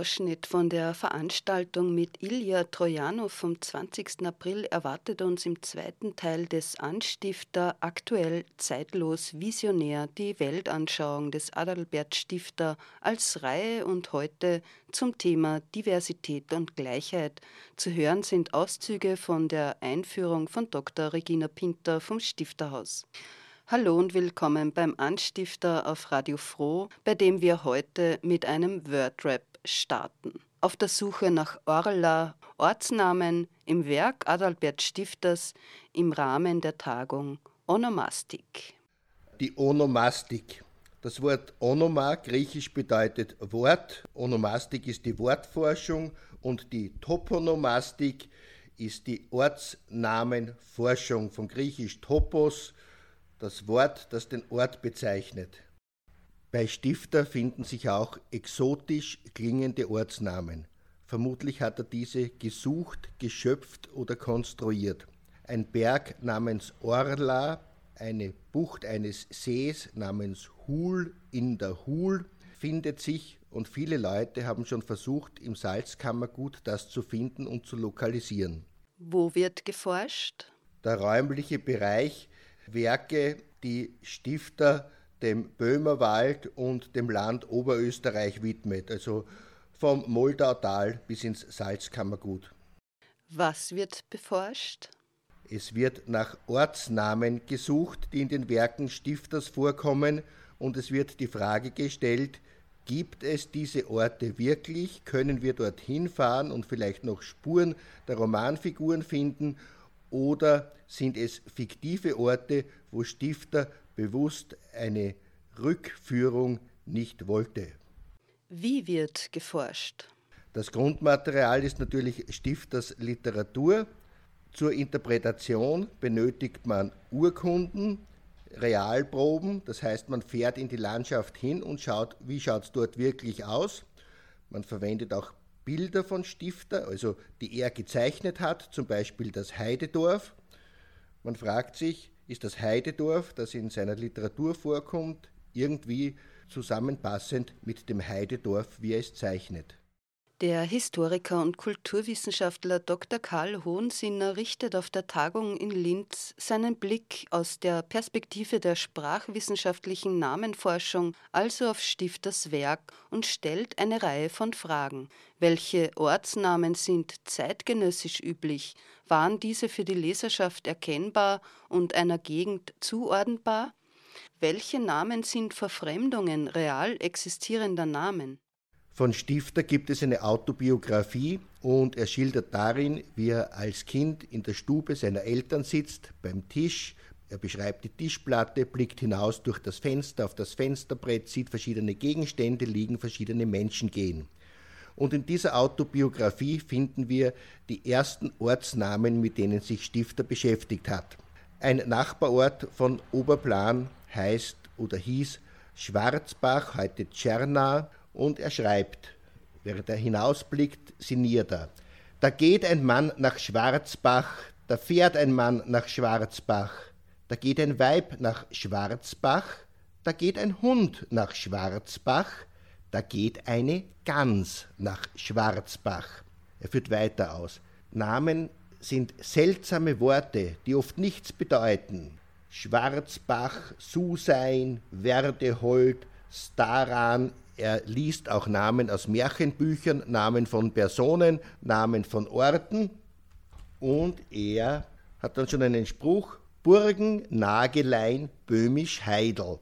Ausschnitt von der Veranstaltung mit Ilja Trojanow vom 20. April erwartet uns im zweiten Teil des Anstifter aktuell zeitlos visionär die Weltanschauung des Adalbert Stifter als Reihe und heute zum Thema Diversität und Gleichheit. Zu hören sind Auszüge von der Einführung von Dr. Regina Pinter vom Stifterhaus. Hallo und willkommen beim Anstifter auf Radio Froh, bei dem wir heute mit einem Wordrap starten. Auf der Suche nach Orla, Ortsnamen im Werk Adalbert Stifters im Rahmen der Tagung Onomastik. Die Onomastik. Das Wort Onoma griechisch bedeutet Wort, Onomastik ist die Wortforschung und die Toponomastik ist die Ortsnamenforschung, von griechisch Topos, das Wort, das den Ort bezeichnet. Bei Stifter finden sich auch exotisch klingende Ortsnamen. Vermutlich hat er diese gesucht, geschöpft oder konstruiert. Ein Berg namens Orla, eine Bucht eines Sees namens Hul in der Hul findet sich und viele Leute haben schon versucht, im Salzkammergut das zu finden und zu lokalisieren. Wo wird geforscht? Der räumliche Bereich, Werke, die Stifter dem Böhmerwald und dem Land Oberösterreich widmet, also vom Moldautal bis ins Salzkammergut. Was wird beforscht? Es wird nach Ortsnamen gesucht, die in den Werken Stifters vorkommen, und es wird die Frage gestellt, gibt es diese Orte wirklich? Können wir dorthin fahren und vielleicht noch Spuren der Romanfiguren finden? Oder sind es fiktive Orte, wo Stifter bewusst eine Rückführung nicht wollte. Wie wird geforscht? Das Grundmaterial ist natürlich Stifters Literatur. Zur Interpretation benötigt man Urkunden, Realproben, das heißt man fährt in die Landschaft hin und schaut, wie schaut es dort wirklich aus. Man verwendet auch Bilder von Stifter, also die er gezeichnet hat, zum Beispiel das Heidedorf. Man fragt sich, ist das Heidedorf, das in seiner Literatur vorkommt, irgendwie zusammenpassend mit dem Heidedorf, wie er es zeichnet. Der Historiker und Kulturwissenschaftler Dr. Karl Hohensinner richtet auf der Tagung in Linz seinen Blick aus der Perspektive der sprachwissenschaftlichen Namenforschung, also auf Stifters Werk, und stellt eine Reihe von Fragen. Welche Ortsnamen sind zeitgenössisch üblich? Waren diese für die Leserschaft erkennbar und einer Gegend zuordnenbar? Welche Namen sind Verfremdungen real existierender Namen? Von Stifter gibt es eine Autobiografie und er schildert darin, wie er als Kind in der Stube seiner Eltern sitzt, beim Tisch. Er beschreibt die Tischplatte, blickt hinaus durch das Fenster auf das Fensterbrett, sieht verschiedene Gegenstände liegen, verschiedene Menschen gehen. Und in dieser Autobiografie finden wir die ersten Ortsnamen, mit denen sich Stifter beschäftigt hat. Ein Nachbarort von Oberplan heißt oder hieß Schwarzbach, heute Tscherna, und er schreibt, während er hinausblickt, sinniert er. Da geht ein Mann nach Schwarzbach, da fährt ein Mann nach Schwarzbach, da geht ein Weib nach Schwarzbach, da geht ein Hund nach Schwarzbach, da geht eine Gans nach Schwarzbach. Er führt weiter aus. Namen sind seltsame Worte, die oft nichts bedeuten. Schwarzbach, Susein, Werdehold, Staran, er liest auch Namen aus Märchenbüchern, Namen von Personen, Namen von Orten und er hat dann schon einen Spruch, Burgen, Nagelein, Böhmisch, Heidel.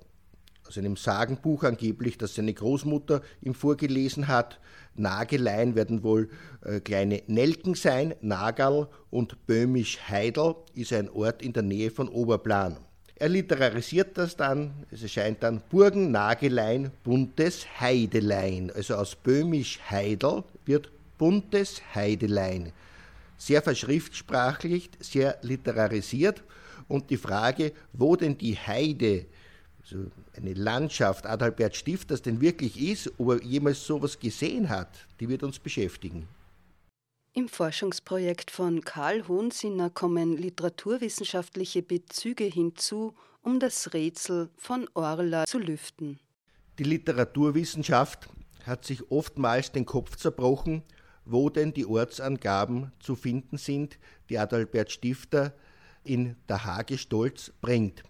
Aus einem Sagenbuch angeblich, das seine Großmutter ihm vorgelesen hat. Nagelein werden wohl äh, kleine Nelken sein, Nagal und Böhmisch Heidel ist ein Ort in der Nähe von Oberplan. Er literarisiert das dann, es erscheint dann Burgen, Nagelein, buntes Heidelein. Also aus böhmisch Heidel wird buntes Heidelein. Sehr verschriftsprachlich, sehr literarisiert und die Frage, wo denn die Heide, also eine Landschaft Adalbert Stifters denn wirklich ist, ob er jemals sowas gesehen hat, die wird uns beschäftigen. Im Forschungsprojekt von Karl Hohnsinner kommen literaturwissenschaftliche Bezüge hinzu, um das Rätsel von Orla zu lüften. Die Literaturwissenschaft hat sich oftmals den Kopf zerbrochen, wo denn die Ortsangaben zu finden sind, die Adalbert Stifter in der Hagestolz bringt.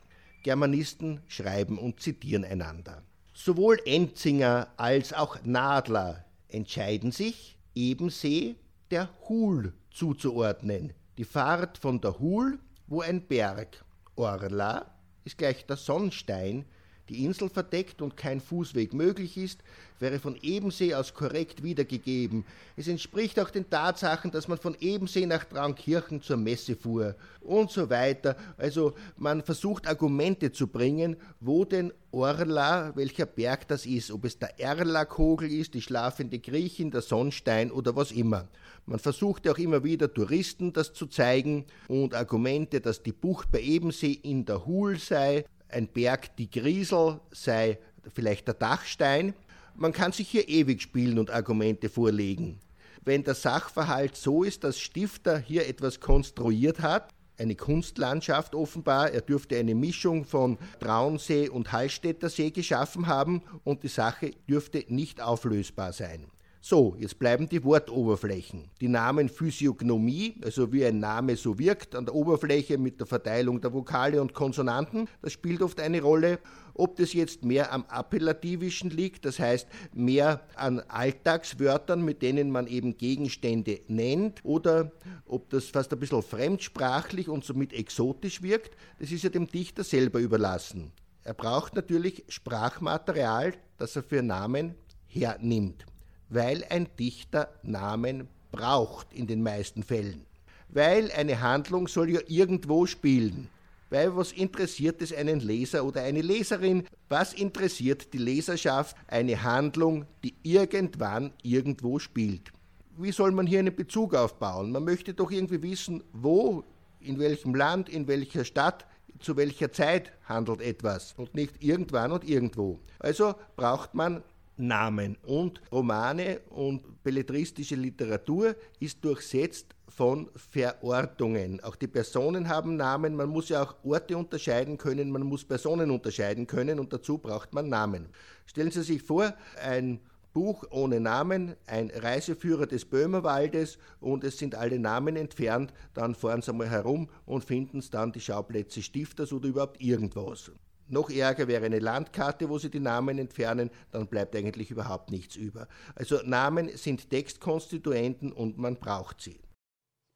Germanisten schreiben und zitieren einander. Sowohl Enzinger als auch Nadler entscheiden sich, Ebensee der Hul zuzuordnen. Die Fahrt von der Hul, wo ein Berg, Orla, ist gleich der Sonnstein, die Insel verdeckt und kein Fußweg möglich ist, wäre von Ebensee aus korrekt wiedergegeben. Es entspricht auch den Tatsachen, dass man von Ebensee nach Traunkirchen zur Messe fuhr und so weiter. Also man versucht Argumente zu bringen, wo denn Orla, welcher Berg das ist, ob es der Erla-Kogel ist, die schlafende Griechin, der Sonnstein oder was immer. Man versuchte auch immer wieder Touristen das zu zeigen und Argumente, dass die Bucht bei Ebensee in der Hul sei, ein Berg die Griesel sei vielleicht der Dachstein. Man kann sich hier ewig spielen und Argumente vorlegen. Wenn der Sachverhalt so ist, dass Stifter hier etwas konstruiert hat, eine Kunstlandschaft offenbar. Er dürfte eine Mischung von Traunsee und Hallstätter See geschaffen haben und die Sache dürfte nicht auflösbar sein. So, jetzt bleiben die Wortoberflächen. Die Namen Physiognomie, also wie ein Name so wirkt, an der Oberfläche mit der Verteilung der Vokale und Konsonanten, das spielt oft eine Rolle. Ob das jetzt mehr am Appellativischen liegt, das heißt mehr an Alltagswörtern, mit denen man eben Gegenstände nennt, oder ob das fast ein bisschen fremdsprachlich und somit exotisch wirkt, das ist ja dem Dichter selber überlassen. Er braucht natürlich Sprachmaterial, das er für Namen hernimmt weil ein Dichter Namen braucht in den meisten Fällen. Weil eine Handlung soll ja irgendwo spielen. Weil was interessiert es einen Leser oder eine Leserin? Was interessiert die Leserschaft eine Handlung, die irgendwann irgendwo spielt? Wie soll man hier einen Bezug aufbauen? Man möchte doch irgendwie wissen, wo, in welchem Land, in welcher Stadt, zu welcher Zeit handelt etwas und nicht irgendwann und irgendwo. Also braucht man Namen. Und Romane und belletristische Literatur ist durchsetzt von Verortungen. Auch die Personen haben Namen. Man muss ja auch Orte unterscheiden können, man muss Personen unterscheiden können und dazu braucht man Namen. Stellen Sie sich vor, ein Buch ohne Namen, ein Reiseführer des Böhmerwaldes und es sind alle Namen entfernt, dann fahren Sie mal herum und finden dann die Schauplätze Stifters oder überhaupt irgendwas. Noch ärger wäre eine Landkarte, wo Sie die Namen entfernen, dann bleibt eigentlich überhaupt nichts über. Also Namen sind Textkonstituenten und man braucht sie.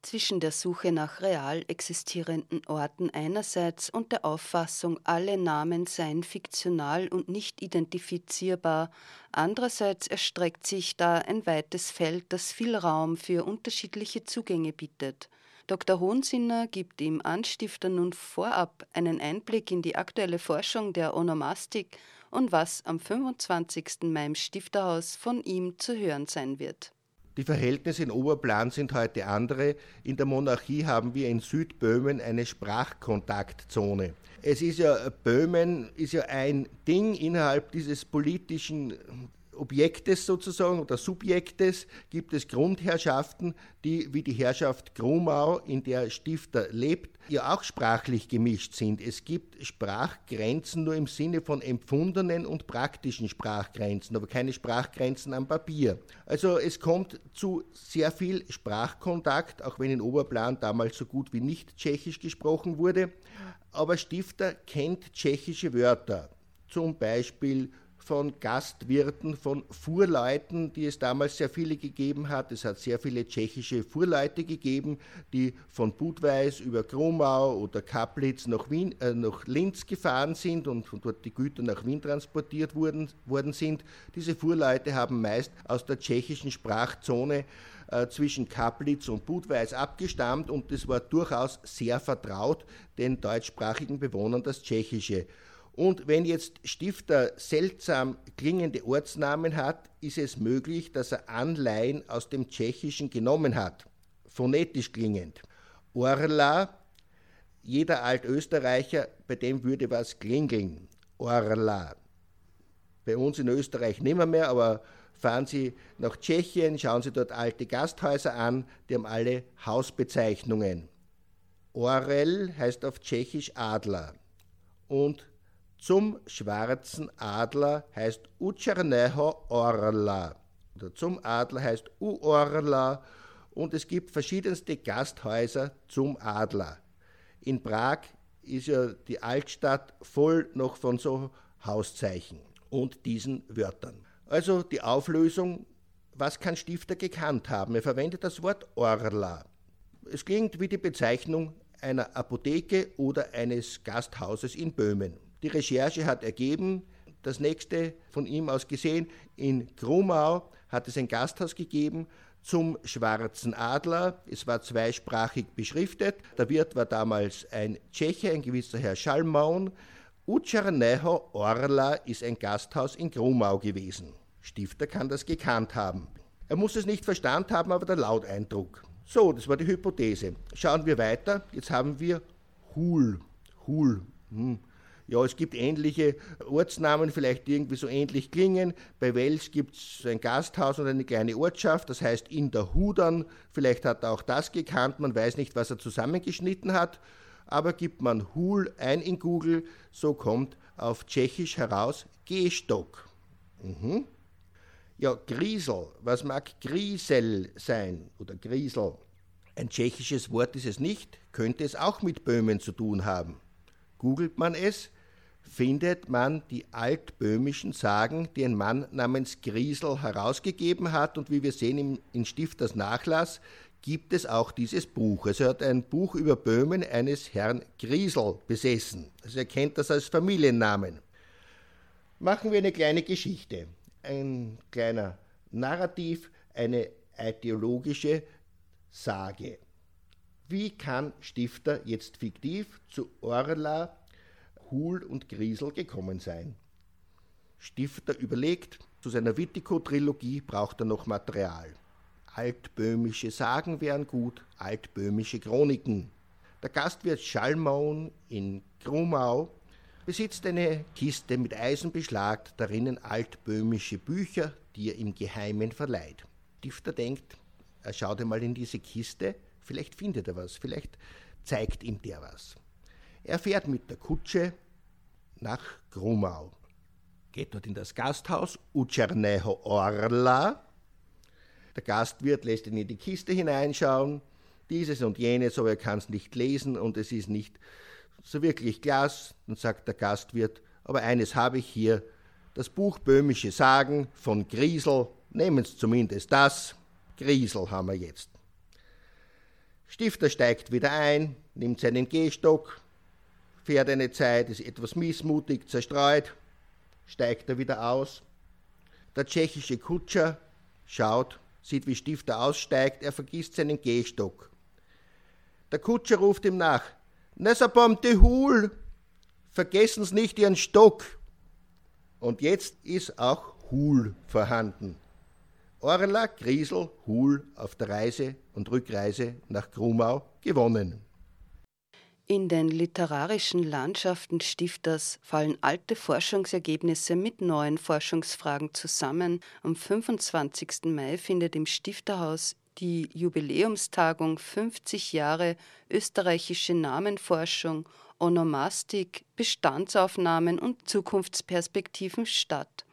Zwischen der Suche nach real existierenden Orten einerseits und der Auffassung, alle Namen seien fiktional und nicht identifizierbar, andererseits erstreckt sich da ein weites Feld, das viel Raum für unterschiedliche Zugänge bietet. Dr. Hohnsinner gibt ihm Anstifter nun vorab einen Einblick in die aktuelle Forschung der Onomastik und was am 25. Mai im Stifterhaus von ihm zu hören sein wird. Die Verhältnisse in Oberplan sind heute andere. In der Monarchie haben wir in Südböhmen eine Sprachkontaktzone. Es ist ja, Böhmen ist ja ein Ding innerhalb dieses politischen Objektes sozusagen oder Subjektes gibt es Grundherrschaften, die wie die Herrschaft Grumau, in der Stifter lebt, ja auch sprachlich gemischt sind. Es gibt Sprachgrenzen nur im Sinne von empfundenen und praktischen Sprachgrenzen, aber keine Sprachgrenzen am Papier. Also es kommt zu sehr viel Sprachkontakt, auch wenn in Oberplan damals so gut wie nicht Tschechisch gesprochen wurde. Aber Stifter kennt tschechische Wörter, zum Beispiel von Gastwirten, von Fuhrleuten, die es damals sehr viele gegeben hat. Es hat sehr viele tschechische Fuhrleute gegeben, die von Budweis über Grumau oder Kaplitz nach, Wien, äh, nach Linz gefahren sind und von dort die Güter nach Wien transportiert wurden, worden sind. Diese Fuhrleute haben meist aus der tschechischen Sprachzone äh, zwischen Kaplitz und Budweis abgestammt und das war durchaus sehr vertraut den deutschsprachigen Bewohnern das Tschechische. Und wenn jetzt Stifter seltsam klingende Ortsnamen hat, ist es möglich, dass er Anleihen aus dem Tschechischen genommen hat, phonetisch klingend. Orla, jeder Altösterreicher, bei dem würde was klingeln. Orla. Bei uns in Österreich nimmer mehr, aber fahren Sie nach Tschechien, schauen Sie dort alte Gasthäuser an, die haben alle Hausbezeichnungen. Orel heißt auf Tschechisch Adler. Und zum schwarzen Adler heißt Uczerneho Orla. Oder zum Adler heißt U-Orla. Und es gibt verschiedenste Gasthäuser zum Adler. In Prag ist ja die Altstadt voll noch von so Hauszeichen und diesen Wörtern. Also die Auflösung, was kann Stifter gekannt haben? Er verwendet das Wort Orla. Es klingt wie die Bezeichnung einer Apotheke oder eines Gasthauses in Böhmen. Die Recherche hat ergeben, das nächste von ihm aus gesehen, in Grumau hat es ein Gasthaus gegeben zum Schwarzen Adler. Es war zweisprachig beschriftet. Der Wirt war damals ein Tscheche, ein gewisser Herr Schalmaun. Uczerneho Orla ist ein Gasthaus in Grumau gewesen. Stifter kann das gekannt haben. Er muss es nicht verstanden haben, aber der Lauteindruck. So, das war die Hypothese. Schauen wir weiter. Jetzt haben wir Hul. Hul. Hm. Ja, es gibt ähnliche Ortsnamen, vielleicht irgendwie so ähnlich klingen. Bei Wels gibt es ein Gasthaus und eine kleine Ortschaft, das heißt in der Hudern. Vielleicht hat er auch das gekannt, man weiß nicht, was er zusammengeschnitten hat. Aber gibt man Hul ein in Google, so kommt auf Tschechisch heraus Gehstock. Mhm. Ja, Griesel, was mag Griesel sein oder Griesel? Ein tschechisches Wort ist es nicht, könnte es auch mit Böhmen zu tun haben. Googelt man es, findet man die altböhmischen Sagen, die ein Mann namens Griesel herausgegeben hat. Und wie wir sehen im, in Stifters Nachlass, gibt es auch dieses Buch. Also er hat ein Buch über Böhmen eines Herrn Griesel besessen. Also er kennt das als Familiennamen. Machen wir eine kleine Geschichte, ein kleiner Narrativ, eine ideologische Sage. Wie kann Stifter jetzt fiktiv zu Orla, Hul und Griesel gekommen sein? Stifter überlegt, zu seiner Wittico-Trilogie braucht er noch Material. Altböhmische Sagen wären gut, altböhmische Chroniken. Der Gastwirt Schallmaun in Grumau besitzt eine Kiste mit Eisenbeschlag, darinnen altböhmische Bücher, die er im Geheimen verleiht. Stifter denkt, er schaut einmal in diese Kiste, vielleicht findet er was, vielleicht zeigt ihm der was. Er fährt mit der Kutsche nach Grumau, geht dort in das Gasthaus Ucerneho Orla, der Gastwirt lässt ihn in die Kiste hineinschauen, dieses und jenes, aber er kann es nicht lesen und es ist nicht so wirklich Glas. Dann sagt der Gastwirt, aber eines habe ich hier, das Buch Böhmische Sagen von Griesel, nehmen Sie zumindest das. Griesel haben wir jetzt. Stifter steigt wieder ein, nimmt seinen Gehstock, fährt eine Zeit, ist etwas missmutig, zerstreut, steigt er wieder aus. Der tschechische Kutscher schaut, sieht, wie Stifter aussteigt, er vergisst seinen Gehstock. Der Kutscher ruft ihm nach: Nesabom de Hul, vergessen Sie nicht Ihren Stock. Und jetzt ist auch Hul vorhanden. Orla, Griesel, Hul auf der Reise und Rückreise nach Grumau gewonnen. In den literarischen Landschaften Stifters fallen alte Forschungsergebnisse mit neuen Forschungsfragen zusammen. Am 25. Mai findet im Stifterhaus die Jubiläumstagung 50 Jahre österreichische Namenforschung, Onomastik, Bestandsaufnahmen und Zukunftsperspektiven statt.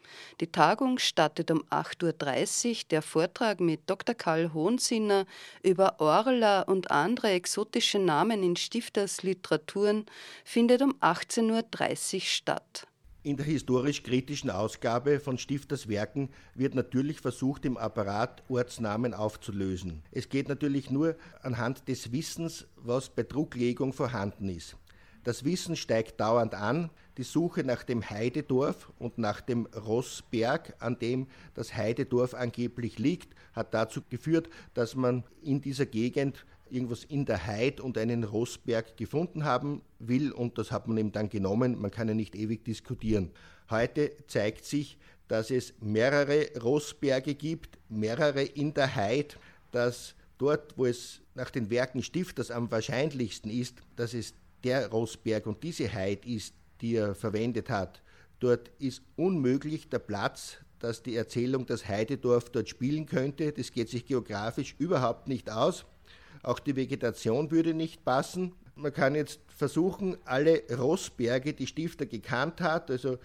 Die Tagung startet um 8.30 Uhr. Der Vortrag mit Dr. Karl Hohnsinner über Orla und andere exotische Namen in Stifters Literaturen findet um 18.30 Uhr statt. In der historisch-kritischen Ausgabe von Stifters Werken wird natürlich versucht, im Apparat Ortsnamen aufzulösen. Es geht natürlich nur anhand des Wissens, was bei Drucklegung vorhanden ist. Das Wissen steigt dauernd an. Die Suche nach dem Heidedorf und nach dem Rossberg, an dem das Heidedorf angeblich liegt, hat dazu geführt, dass man in dieser Gegend irgendwas in der Heid und einen Rossberg gefunden haben will und das hat man eben dann genommen. Man kann ja nicht ewig diskutieren. Heute zeigt sich, dass es mehrere Rossberge gibt, mehrere in der Heid, dass dort, wo es nach den Werken Stifters am wahrscheinlichsten ist, dass es der Rossberg und diese Heid ist, die er verwendet hat. Dort ist unmöglich der Platz, dass die Erzählung das Heidedorf dort spielen könnte. Das geht sich geografisch überhaupt nicht aus. Auch die Vegetation würde nicht passen. Man kann jetzt versuchen, alle Rossberge, die Stifter gekannt hat, also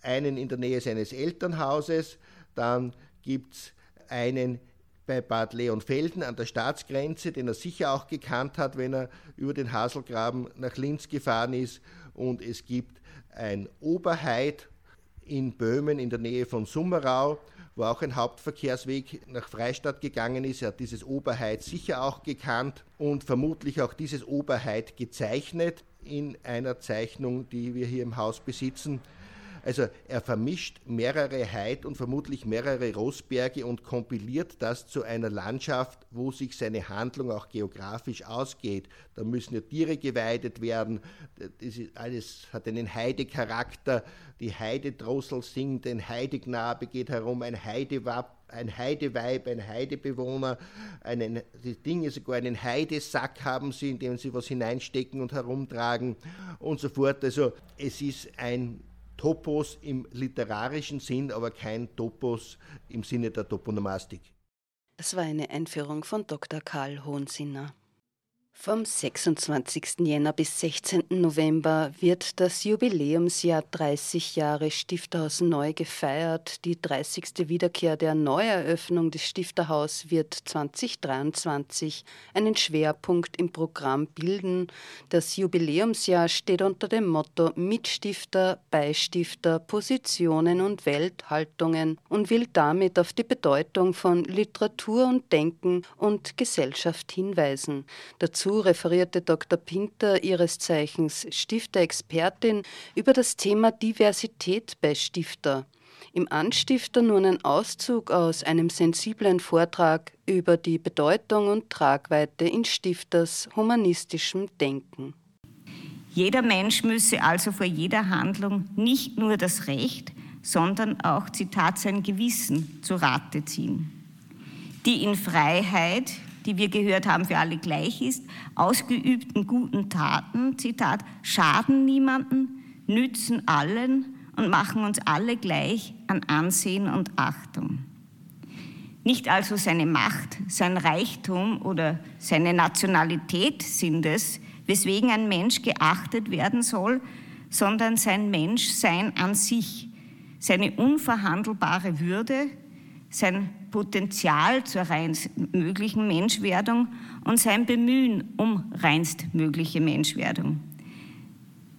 einen in der Nähe seines Elternhauses, dann gibt es einen bei Bad Leonfelden an der Staatsgrenze, den er sicher auch gekannt hat, wenn er über den Haselgraben nach Linz gefahren ist. Und es gibt ein Oberheid in Böhmen in der Nähe von Summerau wo auch ein Hauptverkehrsweg nach Freistadt gegangen ist. Er hat dieses Oberheid sicher auch gekannt und vermutlich auch dieses Oberheid gezeichnet in einer Zeichnung, die wir hier im Haus besitzen. Also er vermischt mehrere Heid und vermutlich mehrere Rossberge und kompiliert das zu einer Landschaft, wo sich seine Handlung auch geografisch ausgeht. Da müssen ja Tiere geweidet werden, das alles hat einen Heidecharakter, die Heidedrossel singt, ein Heideknabe geht herum, ein Heidewapp ein Heideweib, ein Heidebewohner, einen, die Dinge sogar einen Heidesack haben sie, in dem sie was hineinstecken und herumtragen und so fort. Also es ist ein Topos im literarischen Sinn, aber kein Topos im Sinne der Toponomastik. Das war eine Einführung von Dr. Karl Hohensinner. Vom 26. Jänner bis 16. November wird das Jubiläumsjahr 30 Jahre Stifterhaus neu gefeiert. Die 30. Wiederkehr der Neueröffnung des Stifterhaus wird 2023 einen Schwerpunkt im Programm bilden. Das Jubiläumsjahr steht unter dem Motto Mitstifter, Beistifter, Positionen und Welthaltungen und will damit auf die Bedeutung von Literatur und Denken und Gesellschaft hinweisen. Dazu referierte Dr. Pinter, ihres Zeichens Stifter-Expertin, über das Thema Diversität bei Stifter. Im Anstifter nun ein Auszug aus einem sensiblen Vortrag über die Bedeutung und Tragweite in Stifters humanistischem Denken. Jeder Mensch müsse also vor jeder Handlung nicht nur das Recht, sondern auch, Zitat, sein Gewissen zu Rate ziehen. Die in Freiheit, die wir gehört haben, für alle gleich ist, ausgeübten guten Taten, Zitat, schaden niemanden, nützen allen und machen uns alle gleich an Ansehen und Achtung. Nicht also seine Macht, sein Reichtum oder seine Nationalität sind es, weswegen ein Mensch geachtet werden soll, sondern sein Menschsein an sich, seine unverhandelbare Würde, sein Potenzial zur reinstmöglichen Menschwerdung und sein Bemühen um reinstmögliche Menschwerdung.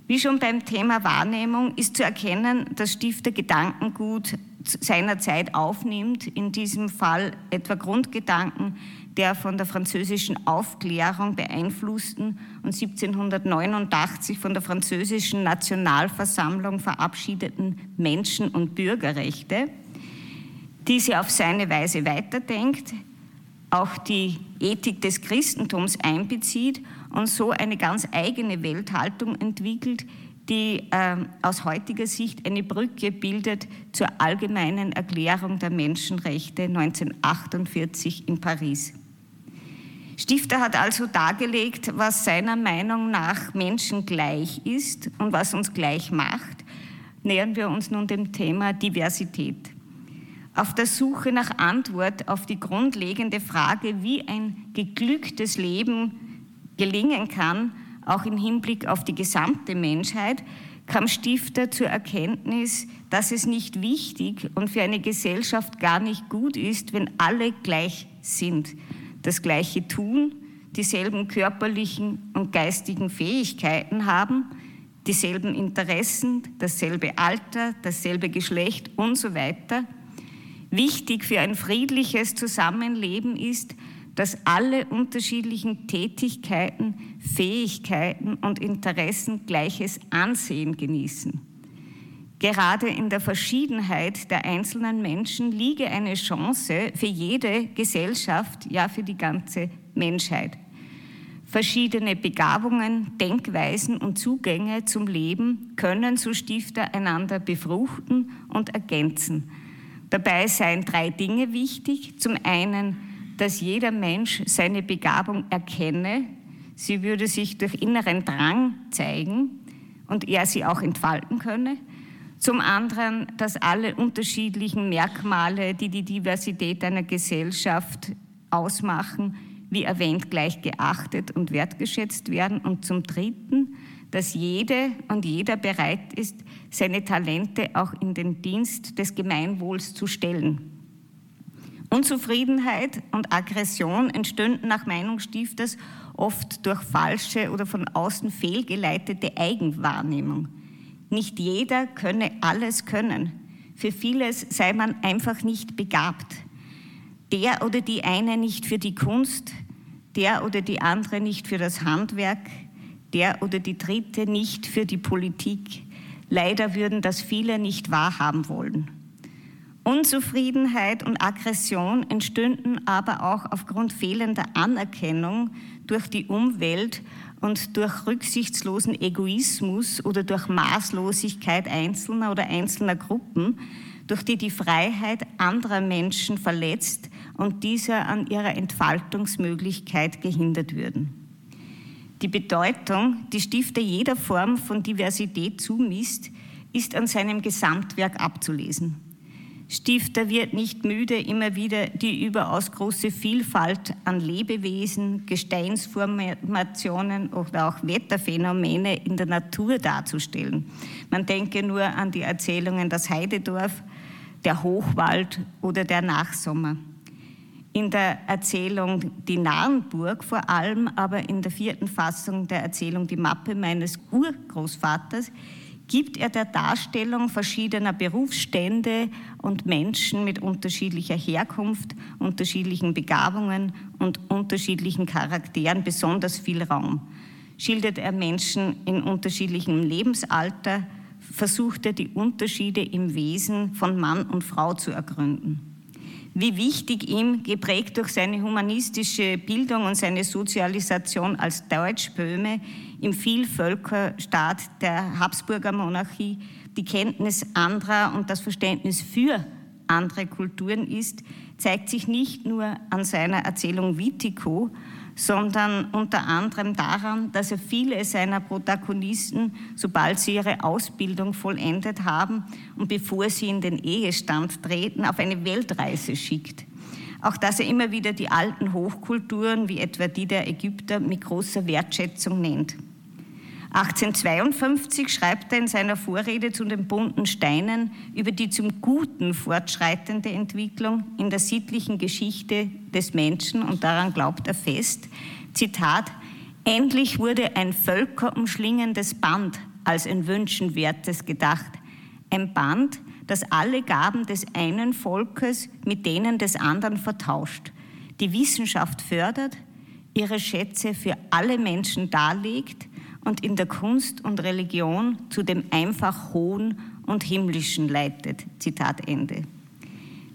Wie schon beim Thema Wahrnehmung ist zu erkennen, dass Stifter Gedankengut seiner Zeit aufnimmt, in diesem Fall etwa Grundgedanken der von der französischen Aufklärung beeinflussten und 1789 von der französischen Nationalversammlung verabschiedeten Menschen- und Bürgerrechte – die sie auf seine Weise weiterdenkt, auch die Ethik des Christentums einbezieht und so eine ganz eigene Welthaltung entwickelt, die äh, aus heutiger Sicht eine Brücke bildet zur allgemeinen Erklärung der Menschenrechte 1948 in Paris. Stifter hat also dargelegt, was seiner Meinung nach Menschen gleich ist und was uns gleich macht. Nähern wir uns nun dem Thema Diversität. Auf der Suche nach Antwort auf die grundlegende Frage, wie ein geglücktes Leben gelingen kann, auch im Hinblick auf die gesamte Menschheit, kam Stifter zur Erkenntnis, dass es nicht wichtig und für eine Gesellschaft gar nicht gut ist, wenn alle gleich sind, das gleiche tun, dieselben körperlichen und geistigen Fähigkeiten haben, dieselben Interessen, dasselbe Alter, dasselbe Geschlecht und so weiter. Wichtig für ein friedliches Zusammenleben ist, dass alle unterschiedlichen Tätigkeiten, Fähigkeiten und Interessen gleiches Ansehen genießen. Gerade in der Verschiedenheit der einzelnen Menschen liege eine Chance für jede Gesellschaft, ja für die ganze Menschheit. Verschiedene Begabungen, Denkweisen und Zugänge zum Leben können, so Stifter, einander befruchten und ergänzen. Dabei seien drei Dinge wichtig. Zum einen, dass jeder Mensch seine Begabung erkenne. Sie würde sich durch inneren Drang zeigen und er sie auch entfalten könne. Zum anderen, dass alle unterschiedlichen Merkmale, die die Diversität einer Gesellschaft ausmachen, wie erwähnt, gleich geachtet und wertgeschätzt werden. Und zum Dritten, dass jede und jeder bereit ist, seine Talente auch in den Dienst des Gemeinwohls zu stellen. Unzufriedenheit und Aggression entstünden nach Meinung Stifters oft durch falsche oder von außen fehlgeleitete Eigenwahrnehmung. Nicht jeder könne alles können. Für vieles sei man einfach nicht begabt. Der oder die eine nicht für die Kunst, der oder die andere nicht für das Handwerk, der oder die dritte nicht für die Politik. Leider würden das viele nicht wahrhaben wollen. Unzufriedenheit und Aggression entstünden aber auch aufgrund fehlender Anerkennung durch die Umwelt und durch rücksichtslosen Egoismus oder durch Maßlosigkeit einzelner oder einzelner Gruppen, durch die die Freiheit anderer Menschen verletzt und diese an ihrer Entfaltungsmöglichkeit gehindert würden. Die Bedeutung, die Stifter jeder Form von Diversität zumisst, ist an seinem Gesamtwerk abzulesen. Stifter wird nicht müde, immer wieder die überaus große Vielfalt an Lebewesen, Gesteinsformationen oder auch Wetterphänomene in der Natur darzustellen. Man denke nur an die Erzählungen Das Heidedorf, der Hochwald oder der Nachsommer. In der Erzählung Die Narrenburg vor allem, aber in der vierten Fassung der Erzählung Die Mappe meines Urgroßvaters gibt er der Darstellung verschiedener Berufsstände und Menschen mit unterschiedlicher Herkunft, unterschiedlichen Begabungen und unterschiedlichen Charakteren besonders viel Raum. Schildert er Menschen in unterschiedlichem Lebensalter, versucht er die Unterschiede im Wesen von Mann und Frau zu ergründen wie wichtig ihm, geprägt durch seine humanistische Bildung und seine Sozialisation als Deutschböhme im Vielvölkerstaat der Habsburger Monarchie, die Kenntnis anderer und das Verständnis für andere Kulturen ist, zeigt sich nicht nur an seiner Erzählung Vitico, sondern unter anderem daran, dass er viele seiner Protagonisten, sobald sie ihre Ausbildung vollendet haben und bevor sie in den Ehestand treten, auf eine Weltreise schickt. Auch dass er immer wieder die alten Hochkulturen, wie etwa die der Ägypter, mit großer Wertschätzung nennt. 1852 schreibt er in seiner Vorrede zu den bunten Steinen über die zum Guten fortschreitende Entwicklung in der sittlichen Geschichte des Menschen und daran glaubt er fest, Zitat, endlich wurde ein völkerumschlingendes Band als ein wünschenwertes gedacht. Ein Band, das alle Gaben des einen Volkes mit denen des anderen vertauscht, die Wissenschaft fördert, ihre Schätze für alle Menschen darlegt, und in der Kunst und Religion zu dem einfach Hohen und Himmlischen leitet. Zitat Ende.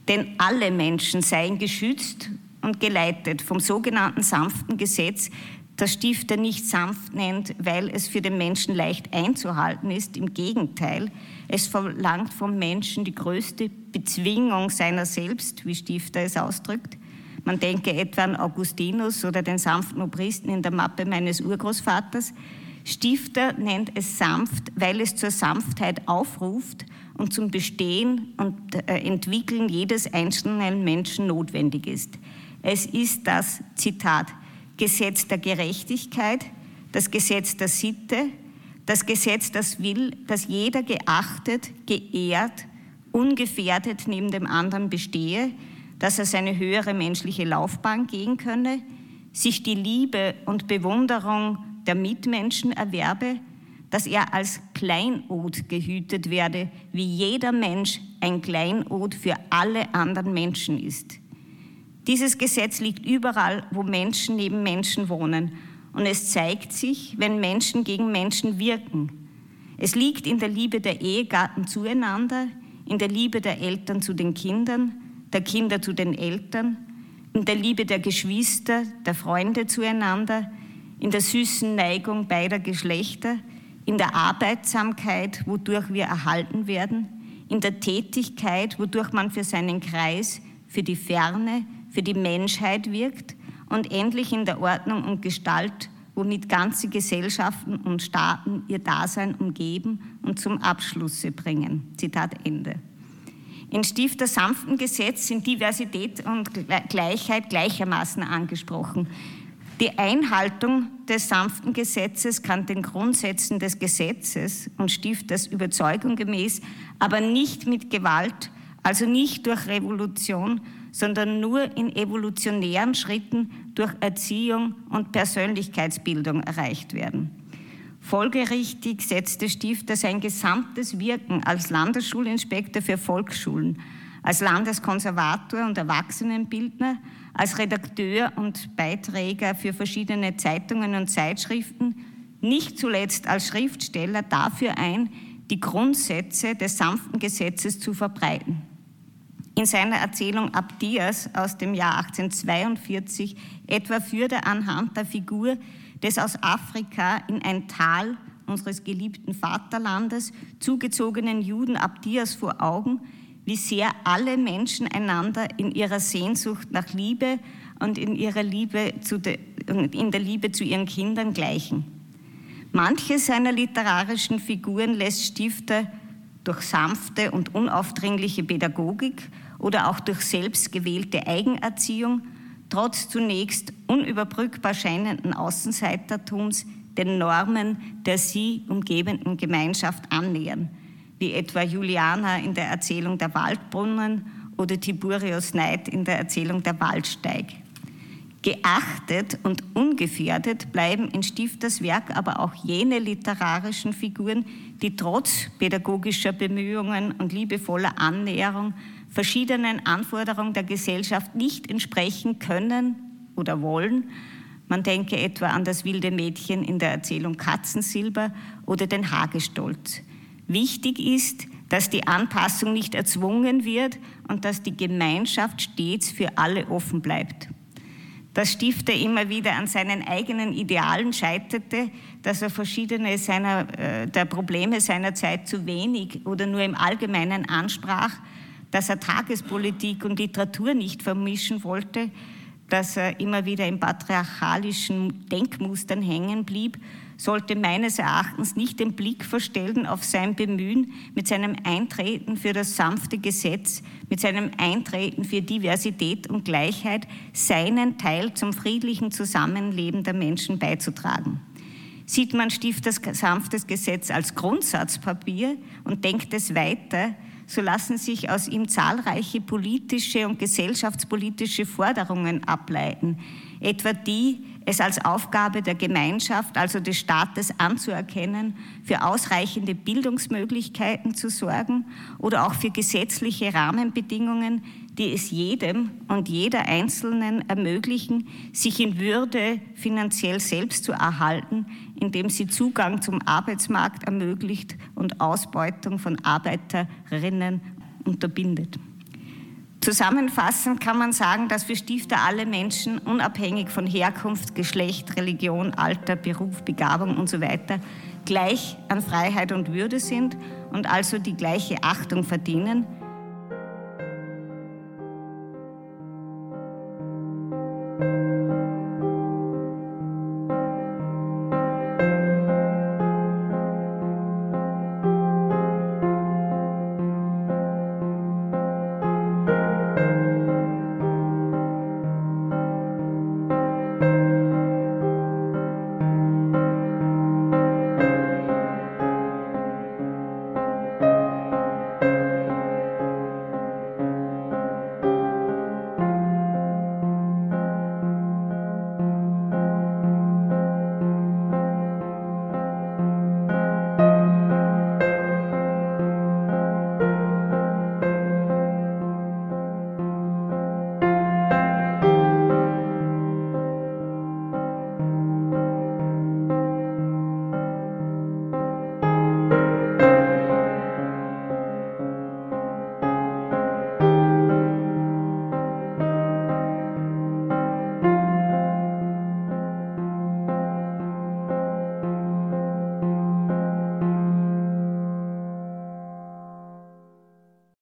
Denn alle Menschen seien geschützt und geleitet vom sogenannten sanften Gesetz, das Stifter nicht sanft nennt, weil es für den Menschen leicht einzuhalten ist. Im Gegenteil, es verlangt vom Menschen die größte Bezwingung seiner selbst, wie Stifter es ausdrückt. Man denke etwa an Augustinus oder den sanften Obristen in der Mappe meines Urgroßvaters, Stifter nennt es sanft, weil es zur Sanftheit aufruft und zum Bestehen und äh, Entwickeln jedes einzelnen Menschen notwendig ist. Es ist das, Zitat, Gesetz der Gerechtigkeit, das Gesetz der Sitte, das Gesetz, das will, dass jeder geachtet, geehrt, ungefährdet neben dem anderen bestehe, dass er seine höhere menschliche Laufbahn gehen könne, sich die Liebe und Bewunderung der Mitmenschen erwerbe, dass er als Kleinod gehütet werde, wie jeder Mensch ein Kleinod für alle anderen Menschen ist. Dieses Gesetz liegt überall, wo Menschen neben Menschen wohnen. Und es zeigt sich, wenn Menschen gegen Menschen wirken. Es liegt in der Liebe der Ehegatten zueinander, in der Liebe der Eltern zu den Kindern, der Kinder zu den Eltern, in der Liebe der Geschwister, der Freunde zueinander, in der süßen Neigung beider Geschlechter, in der Arbeitsamkeit, wodurch wir erhalten werden, in der Tätigkeit, wodurch man für seinen Kreis, für die Ferne, für die Menschheit wirkt und endlich in der Ordnung und Gestalt, womit ganze Gesellschaften und Staaten ihr Dasein umgeben und zum Abschlusse bringen. Zitat Ende. In Stifter sanften Gesetz sind Diversität und Gleichheit gleichermaßen angesprochen. Die Einhaltung des sanften Gesetzes kann den Grundsätzen des Gesetzes und Stifters Überzeugung gemäß, aber nicht mit Gewalt, also nicht durch Revolution, sondern nur in evolutionären Schritten durch Erziehung und Persönlichkeitsbildung erreicht werden. Folgerichtig setzte Stifter sein gesamtes Wirken als Landesschulinspektor für Volksschulen, als Landeskonservator und Erwachsenenbildner, als Redakteur und Beiträger für verschiedene Zeitungen und Zeitschriften, nicht zuletzt als Schriftsteller dafür ein, die Grundsätze des sanften Gesetzes zu verbreiten. In seiner Erzählung Abdias aus dem Jahr 1842 etwa führt er anhand der Figur des aus Afrika in ein Tal unseres geliebten Vaterlandes zugezogenen Juden Abdias vor Augen, wie sehr alle Menschen einander in ihrer Sehnsucht nach Liebe und in, ihrer Liebe zu de, in der Liebe zu ihren Kindern gleichen. Manche seiner literarischen Figuren lässt Stifter durch sanfte und unaufdringliche Pädagogik oder auch durch selbstgewählte Eigenerziehung trotz zunächst unüberbrückbar scheinenden Außenseitertums den Normen der sie umgebenden Gemeinschaft annähern wie etwa Juliana in der Erzählung der Waldbrunnen oder Tiburius Neid in der Erzählung der Waldsteig. Geachtet und ungefährdet bleiben in Stifters Werk aber auch jene literarischen Figuren, die trotz pädagogischer Bemühungen und liebevoller Annäherung verschiedenen Anforderungen der Gesellschaft nicht entsprechen können oder wollen. Man denke etwa an das wilde Mädchen in der Erzählung Katzensilber oder den Hagestolz. Wichtig ist, dass die Anpassung nicht erzwungen wird und dass die Gemeinschaft stets für alle offen bleibt. Dass Stifter immer wieder an seinen eigenen Idealen scheiterte, dass er verschiedene seiner, äh, der Probleme seiner Zeit zu wenig oder nur im Allgemeinen ansprach, dass er Tagespolitik und Literatur nicht vermischen wollte, dass er immer wieder in patriarchalischen Denkmustern hängen blieb sollte meines Erachtens nicht den Blick verstellen auf sein Bemühen mit seinem Eintreten für das sanfte Gesetz, mit seinem Eintreten für Diversität und Gleichheit, seinen Teil zum friedlichen Zusammenleben der Menschen beizutragen. Sieht man Stifters sanftes Gesetz als Grundsatzpapier und denkt es weiter, so lassen sich aus ihm zahlreiche politische und gesellschaftspolitische Forderungen ableiten, etwa die, es als Aufgabe der Gemeinschaft, also des Staates anzuerkennen, für ausreichende Bildungsmöglichkeiten zu sorgen oder auch für gesetzliche Rahmenbedingungen, die es jedem und jeder Einzelnen ermöglichen, sich in Würde finanziell selbst zu erhalten, indem sie Zugang zum Arbeitsmarkt ermöglicht und Ausbeutung von Arbeiterinnen unterbindet. Zusammenfassend kann man sagen, dass für Stifter alle Menschen, unabhängig von Herkunft, Geschlecht, Religion, Alter, Beruf, Begabung und so weiter, gleich an Freiheit und Würde sind und also die gleiche Achtung verdienen –